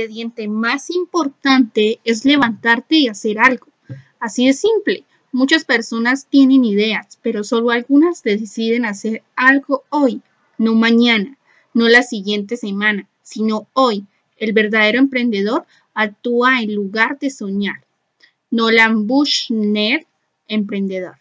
ingrediente más importante es levantarte y hacer algo. Así de simple. Muchas personas tienen ideas, pero solo algunas deciden hacer algo hoy, no mañana, no la siguiente semana, sino hoy. El verdadero emprendedor actúa en lugar de soñar. Nolan Bushnell, emprendedor.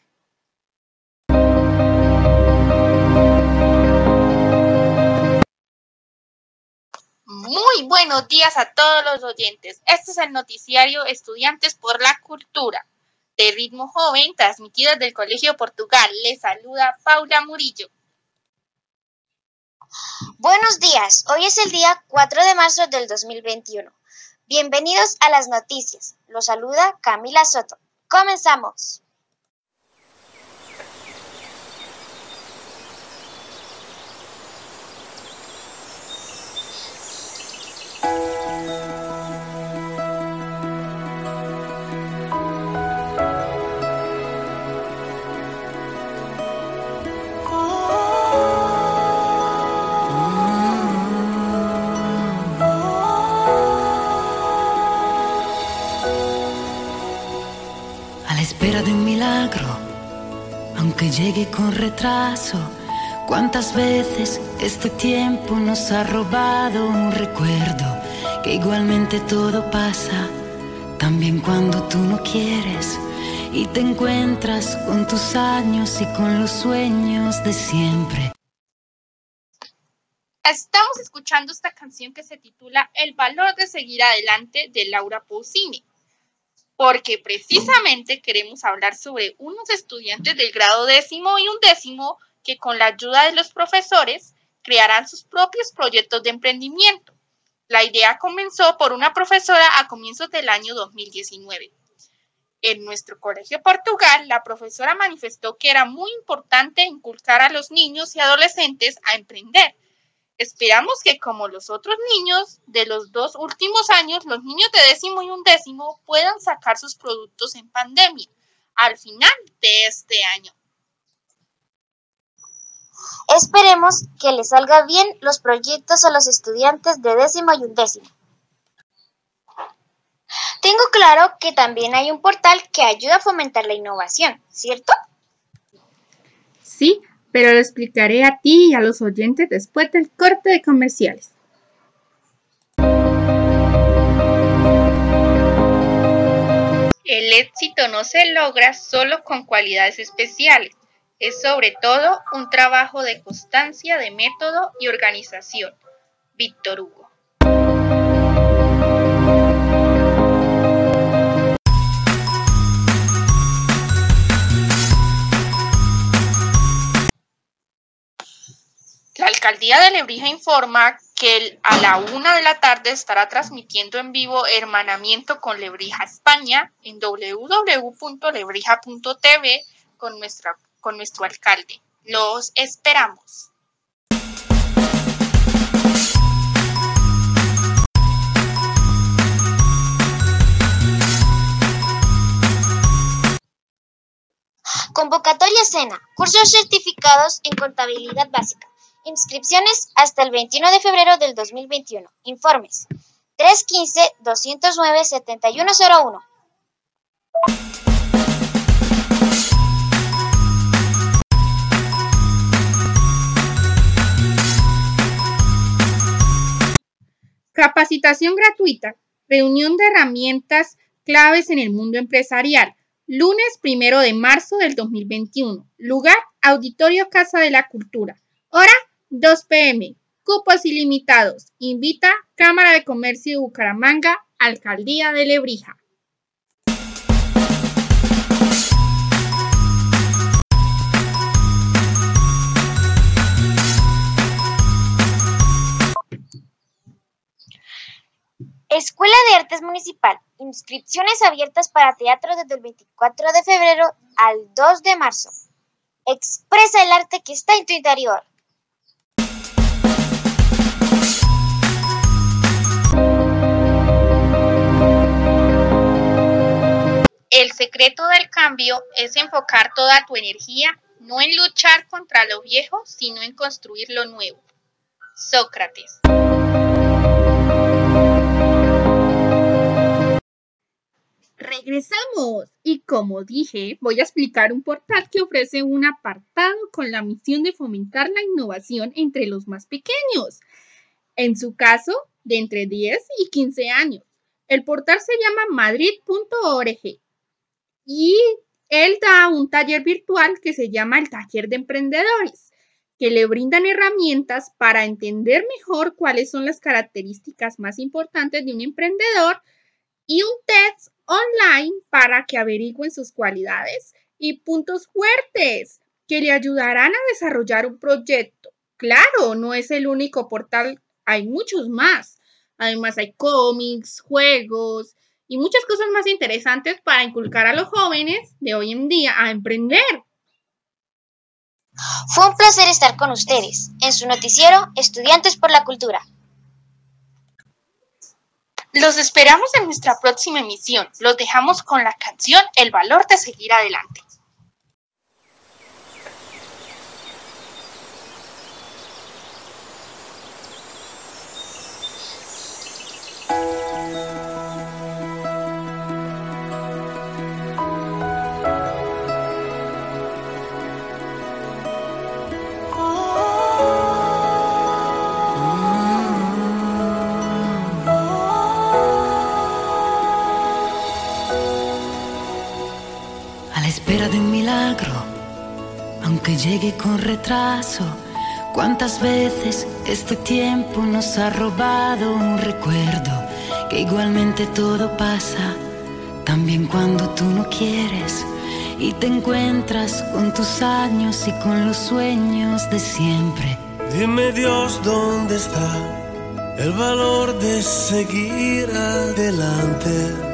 Muy buenos días a todos los oyentes. Este es el noticiario Estudiantes por la Cultura de ritmo joven, transmitido desde el Colegio Portugal. Les saluda Paula Murillo. Buenos días. Hoy es el día 4 de marzo del 2021. Bienvenidos a las noticias. Los saluda Camila Soto. Comenzamos. De un milagro, aunque llegue con retraso. ¿Cuántas veces este tiempo nos ha robado un recuerdo? Que igualmente todo pasa, también cuando tú no quieres y te encuentras con tus años y con los sueños de siempre. Estamos escuchando esta canción que se titula El valor de seguir adelante de Laura Pausini porque precisamente queremos hablar sobre unos estudiantes del grado décimo y undécimo que con la ayuda de los profesores crearán sus propios proyectos de emprendimiento. La idea comenzó por una profesora a comienzos del año 2019. En nuestro colegio Portugal, la profesora manifestó que era muy importante inculcar a los niños y adolescentes a emprender, Esperamos que como los otros niños de los dos últimos años, los niños de décimo y undécimo puedan sacar sus productos en pandemia al final de este año. Esperemos que les salga bien los proyectos a los estudiantes de décimo y undécimo. Tengo claro que también hay un portal que ayuda a fomentar la innovación, ¿cierto? Sí, pero lo explicaré a ti y a los oyentes después del corte de comerciales. El éxito no se logra solo con cualidades especiales, es sobre todo un trabajo de constancia, de método y organización. Víctor Hugo. Alcaldía de Lebrija informa que a la una de la tarde estará transmitiendo en vivo Hermanamiento con Lebrija España en www.lebrija.tv con, con nuestro alcalde. Los esperamos. Convocatoria Cena, cursos certificados en contabilidad básica. Inscripciones hasta el 21 de febrero del 2021. Informes 315-209-7101. Capacitación gratuita. Reunión de herramientas claves en el mundo empresarial. Lunes primero de marzo del 2021. Lugar, Auditorio Casa de la Cultura. Hora, 2 pm. Cupos ilimitados. Invita Cámara de Comercio de Bucaramanga, Alcaldía de Lebrija. Escuela de Artes Municipal. Inscripciones abiertas para teatro desde el 24 de febrero al 2 de marzo. Expresa el arte que está en tu interior. Secreto del cambio es enfocar toda tu energía no en luchar contra lo viejo, sino en construir lo nuevo. Sócrates. Regresamos y como dije, voy a explicar un portal que ofrece un apartado con la misión de fomentar la innovación entre los más pequeños, en su caso, de entre 10 y 15 años. El portal se llama madrid.org y él da un taller virtual que se llama el Taller de Emprendedores, que le brindan herramientas para entender mejor cuáles son las características más importantes de un emprendedor y un test online para que averigüen sus cualidades y puntos fuertes que le ayudarán a desarrollar un proyecto. Claro, no es el único portal, hay muchos más. Además hay cómics, juegos y muchas cosas más interesantes para inculcar a los jóvenes de hoy en día a emprender. Fue un placer estar con ustedes en su noticiero Estudiantes por la Cultura. Los esperamos en nuestra próxima emisión. Los dejamos con la canción El valor de seguir adelante. Espera de un milagro, aunque llegue con retraso. ¿Cuántas veces este tiempo nos ha robado un recuerdo? Que igualmente todo pasa, también cuando tú no quieres y te encuentras con tus años y con los sueños de siempre. Dime Dios dónde está el valor de seguir adelante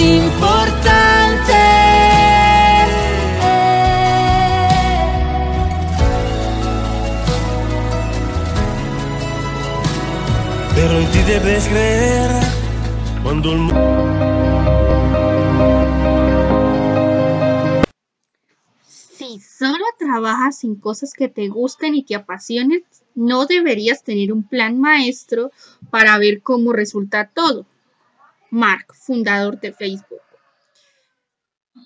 importante. Pero en ti debes creer cuando el Si solo trabajas en cosas que te gusten y te apasionen, no deberías tener un plan maestro para ver cómo resulta todo. Mark, fundador de Facebook.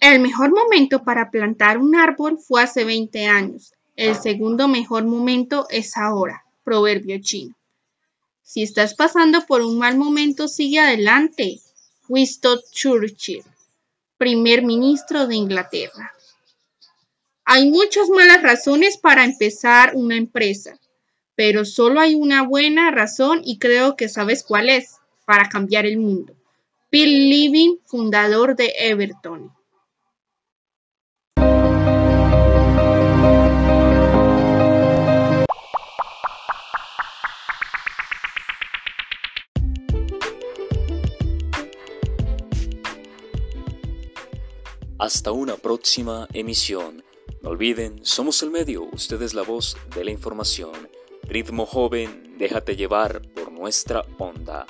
El mejor momento para plantar un árbol fue hace 20 años. El segundo mejor momento es ahora. Proverbio chino. Si estás pasando por un mal momento, sigue adelante. Winston Churchill, primer ministro de Inglaterra. Hay muchas malas razones para empezar una empresa, pero solo hay una buena razón y creo que sabes cuál es, para cambiar el mundo. Bill Living, fundador de Everton. Hasta una próxima emisión. No olviden, somos el medio, ustedes la voz de la información. Ritmo joven, déjate llevar por nuestra onda.